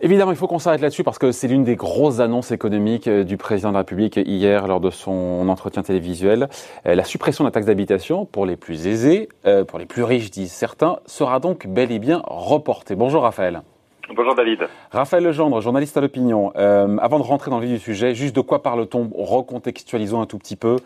Évidemment, il faut qu'on s'arrête là-dessus parce que c'est l'une des grosses annonces économiques euh, du président de la République hier lors de son entretien télévisuel. Euh, la suppression de la taxe d'habitation pour les plus aisés, euh, pour les plus riches, disent certains, sera donc bel et bien reportée. Bonjour Raphaël. Bonjour David. Raphaël Legendre, journaliste à l'opinion. avant de rentrer dans le vif du sujet, juste de quoi parle-t-on? Recontextualisons un tout petit peu.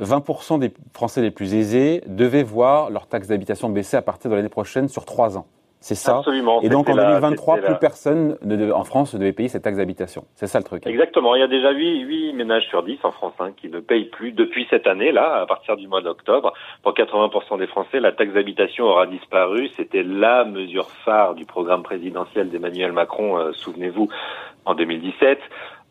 20% des Français les plus aisés devaient voir leur taxe d'habitation baisser à partir de l'année prochaine sur trois ans. C'est ça. Absolument. Et donc en 2023, plus personne en France ne devait payer cette taxe d'habitation. C'est ça le truc. Exactement. Il y a déjà 8, 8 ménages sur 10 en France hein, qui ne payent plus depuis cette année, là, à partir du mois d'octobre. Pour 80% des Français, la taxe d'habitation aura disparu. C'était la mesure phare du programme présidentiel d'Emmanuel Macron, euh, souvenez-vous, en 2017.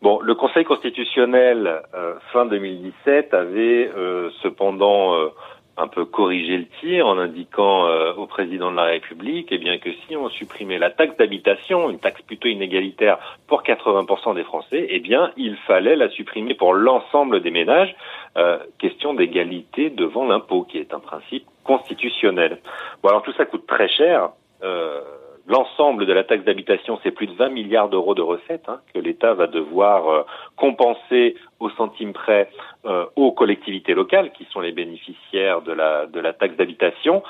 Bon, le Conseil constitutionnel, euh, fin 2017, avait euh, cependant un peu corriger le tir en indiquant euh, au président de la République eh bien que si on supprimait la taxe d'habitation, une taxe plutôt inégalitaire pour 80% des Français, eh bien il fallait la supprimer pour l'ensemble des ménages. Euh, question d'égalité devant l'impôt, qui est un principe constitutionnel. Bon alors tout ça coûte très cher. Euh, L'ensemble de la taxe d'habitation, c'est plus de 20 milliards d'euros de recettes hein, que l'État va devoir euh, compenser au centime près euh, aux collectivités locales qui sont les bénéficiaires de la, de la taxe d'habitation.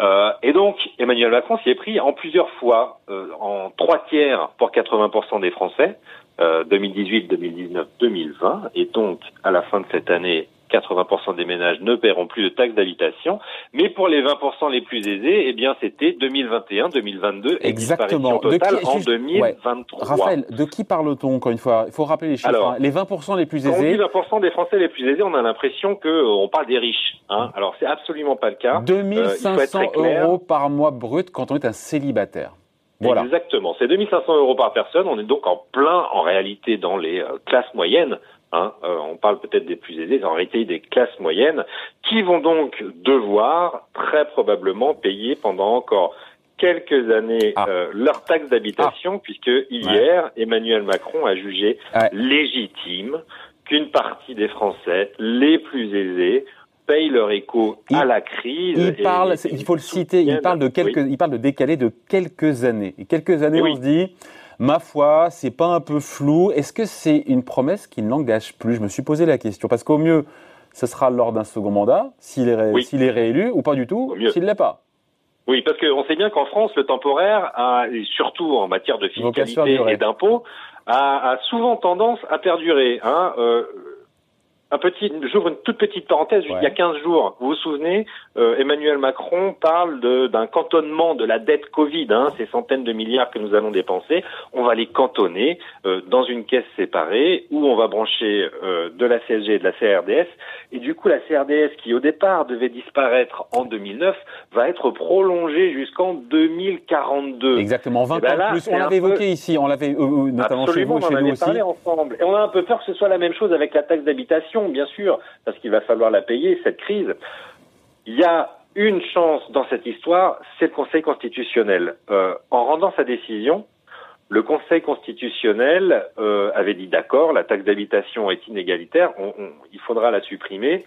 Euh, et donc, Emmanuel Macron s'y est pris en plusieurs fois, en trois tiers pour 80% des Français, 2018, 2019, 2020, et donc à la fin de cette année 80% des ménages ne paieront plus de taxes d'habitation. Mais pour les 20% les plus aisés, eh bien, c'était 2021, 2022 et Exactement. totale en 2023. Raphaël, de qui parle-t-on encore une fois? Il faut rappeler les chiffres. Hein. Les 20% les plus aisés. Quand on dit 20% des Français les plus aisés, on a l'impression que euh, on parle des riches. Hein. Alors, c'est absolument pas le cas. 2500 euh, euros par mois brut quand on est un célibataire. Voilà. Exactement. C'est 2500 euros par personne. On est donc en plein, en réalité, dans les euh, classes moyennes. Hein, euh, on parle peut-être des plus aisés, en réalité des classes moyennes, qui vont donc devoir très probablement payer pendant encore quelques années ah. euh, leur taxe d'habitation, ah. puisque hier, Emmanuel Macron a jugé légitime qu'une partie des Français les plus aisés payent leur écho à la crise. Il parle, il faut le citer, il parle de quelques, il parle de décaler de quelques années. Et quelques années, on se dit, ma foi, c'est pas un peu flou Est-ce que c'est une promesse qui ne l'engage plus? Je me suis posé la question parce qu'au mieux, ce sera lors d'un second mandat, s'il est, est, réélu, ou pas du tout, s'il ne l'est pas. Oui, parce qu'on sait bien qu'en France, le temporaire, a, surtout en matière de fiscalité et d'impôts, a, souvent tendance à perdurer. Hein. Euh, un petit, j'ouvre une toute petite parenthèse. Il y a 15 jours, vous vous souvenez, euh, Emmanuel Macron parle d'un cantonnement de la dette Covid, hein, ces centaines de milliards que nous allons dépenser. On va les cantonner euh, dans une caisse séparée où on va brancher euh, de la CSG et de la CRDS. Et du coup, la CRDS, qui au départ devait disparaître en 2009, va être prolongée jusqu'en 2042. Exactement, 20 eh ben ans plus. On l'avait évoqué ici, on l'avait notamment chez vous, chez nous aussi. Parlé ensemble. Et on a un peu peur que ce soit la même chose avec la taxe d'habitation bien sûr, parce qu'il va falloir la payer, cette crise. Il y a une chance dans cette histoire, c'est le Conseil constitutionnel. Euh, en rendant sa décision, le Conseil constitutionnel euh, avait dit d'accord, la taxe d'habitation est inégalitaire, il faudra la supprimer,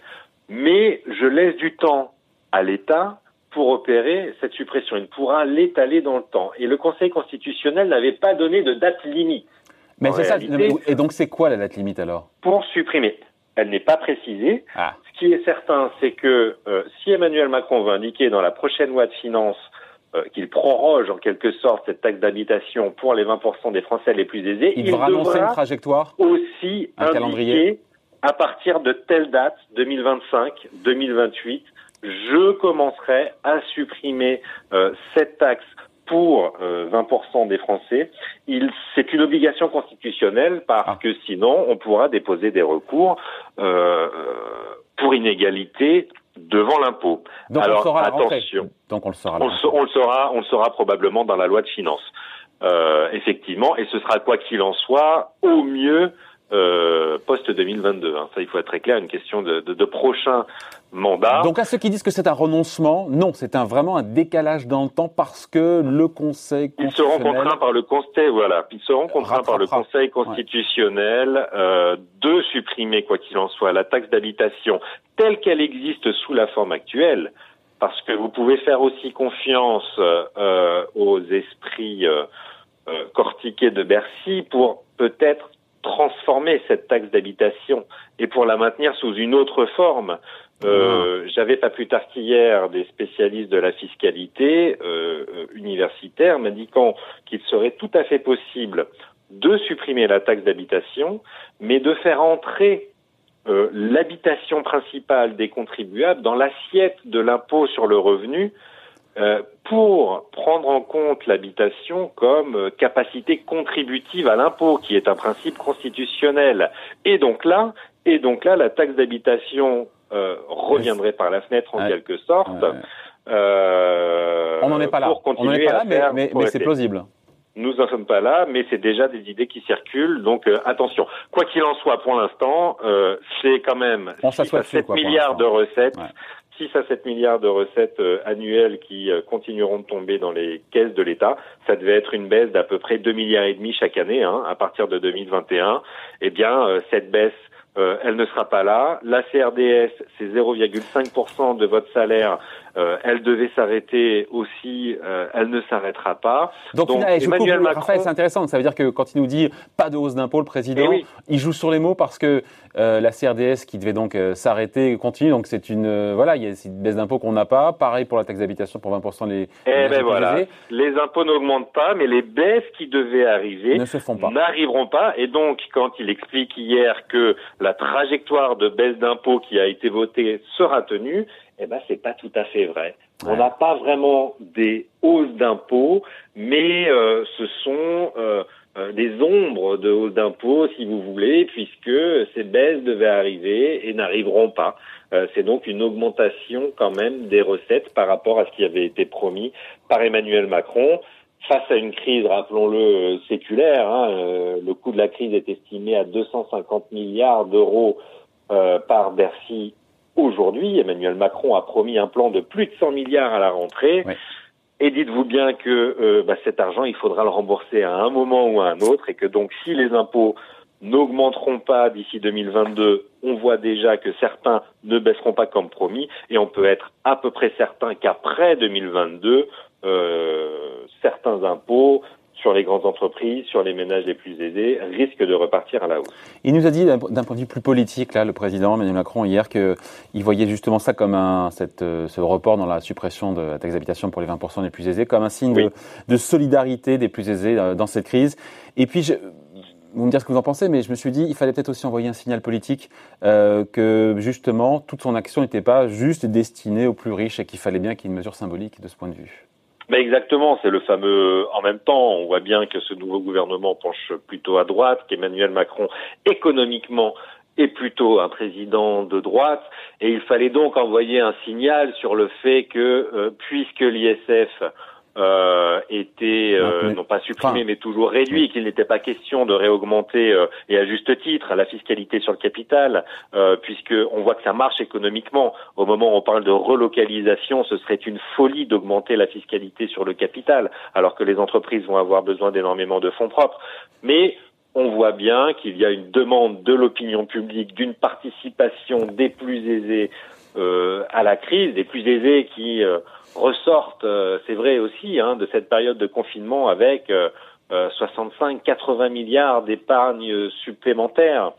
mais je laisse du temps à l'État pour opérer cette suppression. Il pourra l'étaler dans le temps. Et le Conseil constitutionnel n'avait pas donné de date limite. Mais c'est ça. Et donc c'est quoi la date limite alors? Pour supprimer elle n'est pas précisée. Ah. Ce qui est certain, c'est que euh, si Emmanuel Macron veut indiquer dans la prochaine loi de finances euh, qu'il proroge en quelque sorte cette taxe d'habitation pour les 20% des Français les plus aisés, il, devra annoncer une trajectoire, aussi un calendrier à partir de telle date, 2025, 2028, je commencerai à supprimer euh, cette taxe pour 20% euh, des Français, c'est une obligation constitutionnelle parce ah. que sinon on pourra déposer des recours euh, pour inégalité devant l'impôt. Alors attention. Donc on le saura. On, le saura, on le saura probablement dans la loi de finances. Euh, effectivement, et ce sera quoi qu'il en soit, au mieux euh, post 2022. Hein. Ça, il faut être très clair. Une question de, de, de prochain mandat. Donc à ceux qui disent que c'est un renoncement, non, c'est un, vraiment un décalage dans le temps parce que le Conseil constitutionnel... Ils seront contraints par le Conseil, voilà, ils seront contraints par le Conseil constitutionnel euh, de supprimer, quoi qu'il en soit, la taxe d'habitation telle qu'elle existe sous la forme actuelle, parce que vous pouvez faire aussi confiance euh, aux esprits euh, euh, cortiqués de Bercy pour peut-être transformer cette taxe d'habitation et pour la maintenir sous une autre forme. Euh, ah. J'avais pas plus tard qu'hier des spécialistes de la fiscalité euh, universitaire m'indiquant qu'il serait tout à fait possible de supprimer la taxe d'habitation, mais de faire entrer euh, l'habitation principale des contribuables dans l'assiette de l'impôt sur le revenu euh, pour prendre en compte l'habitation comme euh, capacité contributive à l'impôt, qui est un principe constitutionnel. Et donc là, et donc là, la taxe d'habitation euh, reviendrait par la fenêtre en quelque sorte. on n'en est pas là. On n'en est pas là, mais, mais, c'est plausible. Nous n'en sommes pas là, mais c'est déjà des idées qui circulent. Donc attention. Quoi qu'il en soit, pour l'instant, c'est quand même 7 milliards de recettes. 6 à 7 milliards de recettes euh, annuelles qui euh, continueront de tomber dans les caisses de l'État. Ça devait être une baisse d'à peu près 2 milliards et demi chaque année hein, à partir de 2021. Eh bien, euh, cette baisse euh, elle ne sera pas là. La CRDS, c'est 0,5% de votre salaire. Euh, elle devait s'arrêter aussi. Euh, elle ne s'arrêtera pas. Donc, Emmanuel Macron, Raphaël, c'est intéressant. Ça veut dire que quand il nous dit pas de hausse d'impôt, le président, eh il joue sur les mots parce que la CRDS qui devait donc s'arrêter continue. Donc c'est une voilà, il y a une baisse d'impôt qu'on n'a pas. Pareil pour la taxe d'habitation pour 20% les. Eh ben voilà. Les impôts n'augmentent pas, mais les baisses qui devaient arriver ne se font pas. N'arriveront pas. Et donc quand il explique hier que la trajectoire de baisse d'impôts qui a été votée sera tenue, eh ben c'est pas tout à fait vrai. On n'a pas vraiment des hausses d'impôts, mais euh, ce sont euh, euh, des ombres de hausses d'impôts, si vous voulez, puisque ces baisses devaient arriver et n'arriveront pas. c'est donc une augmentation quand même des recettes par rapport à ce qui avait été promis par Emmanuel Macron face à une crise, rappelons-le, euh, séculaire, hein, euh, le coût de la crise est estimé à 250 milliards d'euros euh, par Bercy aujourd'hui. Emmanuel Macron a promis un plan de plus de 100 milliards à la rentrée. Et dites-vous bien que bah, cet argent, il faudra le rembourser à un moment ou à un autre, et que donc si les impôts n'augmenteront pas d'ici 2022, on voit déjà que certains ne baisseront pas comme promis, et on peut être à peu près certain qu'après 2022, euh, certains impôts sur les grandes entreprises, sur les ménages les plus aisés, risquent de repartir à la hausse. Il nous a dit d'un point de vue plus politique, là, le président Emmanuel Macron hier, qu'il voyait justement ça comme un, cette, euh, ce report dans la suppression de la taxe d'habitation pour les 20% les plus aisés, comme un signe de, de, solidarité des plus aisés euh, dans cette crise. Et puis, je, vous me dire ce que vous en pensez, mais je me suis dit, il fallait peut-être aussi envoyer un signal politique euh, que justement, toute son action n'était pas juste destinée aux plus riches et qu'il fallait bien qu'il y ait une mesure symbolique de ce point de vue. Mais exactement, c'est le fameux en même temps. On voit bien que ce nouveau gouvernement penche plutôt à droite, qu'Emmanuel Macron économiquement est plutôt un président de droite, et il fallait donc envoyer un signal sur le fait que euh, puisque l'ISF euh, était euh, non pas supprimé mais toujours réduit, qu'il n'était pas question de réaugmenter euh, et à juste titre la fiscalité sur le capital, euh, puisque on voit que ça marche économiquement. Au moment où on parle de relocalisation, ce serait une folie d'augmenter la fiscalité sur le capital, alors que les entreprises vont avoir besoin d'énormément de fonds propres. Mais on voit bien qu'il y a une demande de l'opinion publique d'une participation des plus aisés euh, à la crise, des plus aisés qui ressortent, euh, c'est vrai aussi, hein, de cette période de confinement avec 65-80 euh, milliards d'épargne supplémentaires.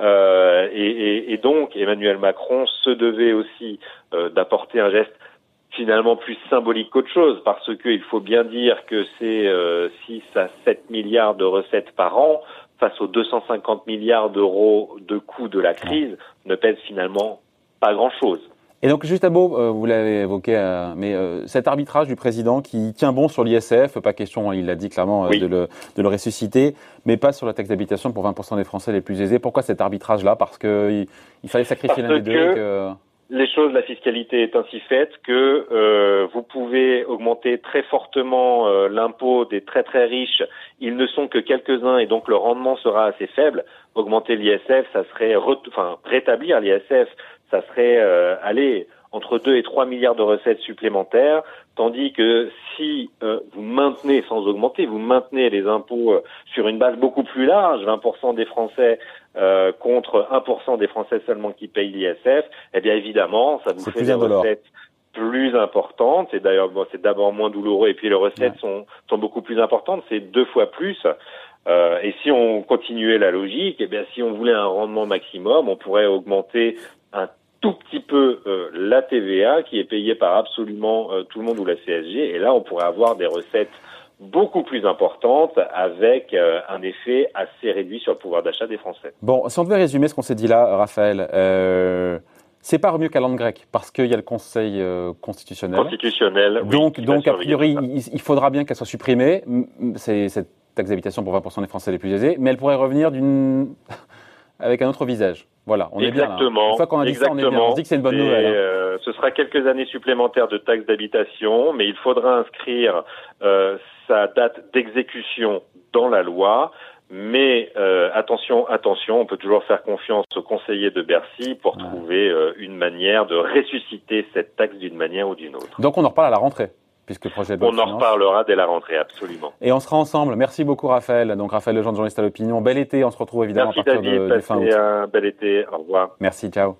Euh, et, donc Emmanuel Macron se devait aussi d'apporter un geste finalement plus symbolique qu'autre chose, parce qu'il faut bien dire que c'est 6 à 7 milliards de recettes par an face aux 250 milliards d'euros de coûts de la crise ne pèse finalement pas grand-chose. Et donc juste mot, euh, vous l'avez évoqué, euh, mais euh, cet arbitrage du président qui tient bon sur l'ISF, pas question, il l'a dit clairement, de, le, de, le, ressusciter, mais pas sur la taxe d'habitation pour 20% des Français les plus aisés. Pourquoi cet arbitrage-là? Parce qu'il il fallait sacrifier l'un des deux. Que... Les choses, la fiscalité est ainsi faite que vous pouvez augmenter très fortement l'impôt des très très riches. Ils ne sont que quelques-uns et donc le rendement sera assez faible. Augmenter l'ISF, ça serait, enfin rétablir l'ISF, ça serait euh, aller entre 2 et 3 milliards de recettes supplémentaires, tandis que si euh, vous maintenez, sans augmenter, vous maintenez les impôts euh, sur une base beaucoup plus large, 20% des Français euh, contre 1% des Français seulement qui payent l'ISF, eh bien évidemment, ça vous fait des recettes plus importantes. C'est d'ailleurs bon, c'est d'abord moins douloureux et puis les recettes sont, sont beaucoup plus importantes. C'est deux fois plus. Euh, et si on continuait la logique, eh bien, si on voulait un rendement maximum, on pourrait augmenter un tout petit peu euh, la TVA qui est payée par absolument euh, tout le monde ou la CSG. Et là, on pourrait avoir des recettes beaucoup plus importantes avec euh, un effet assez réduit sur le pouvoir d'achat des Français. Bon, si on devait résumer ce qu'on s'est dit là, Raphaël, c'est pas mieux qu'à l'an parce qu'il y a le Conseil constitutionnel. Constitutionnel. Donc, donc a priori, il, faudra bien qu'elle soit supprimée. C'est cette taxe d'habitation pour 20% des Français les plus aisés, mais elle pourrait revenir d'une avec un autre visage. Voilà, on est bien là. Une fois qu'on a dit ça, on est bien. On se dit que c'est une bonne nouvelle. Hein. Euh, ce sera quelques années supplémentaires de taxes d'habitation, mais il faudra inscrire euh, sa date d'exécution dans la loi. Mais euh, attention, attention, on peut toujours faire confiance aux conseillers de Bercy pour trouver une manière de ressusciter cette taxe d'une manière ou d'une autre. Donc on en reparle à la rentrée projet On en reparlera dès la rentrée, absolument. Et on sera ensemble. Merci beaucoup, Raphaël. Donc, Raphaël Lejeune, journaliste à l'opinion. Bel été. On se retrouve évidemment à partir de, fin août. un bel été. Au revoir. Merci. Ciao.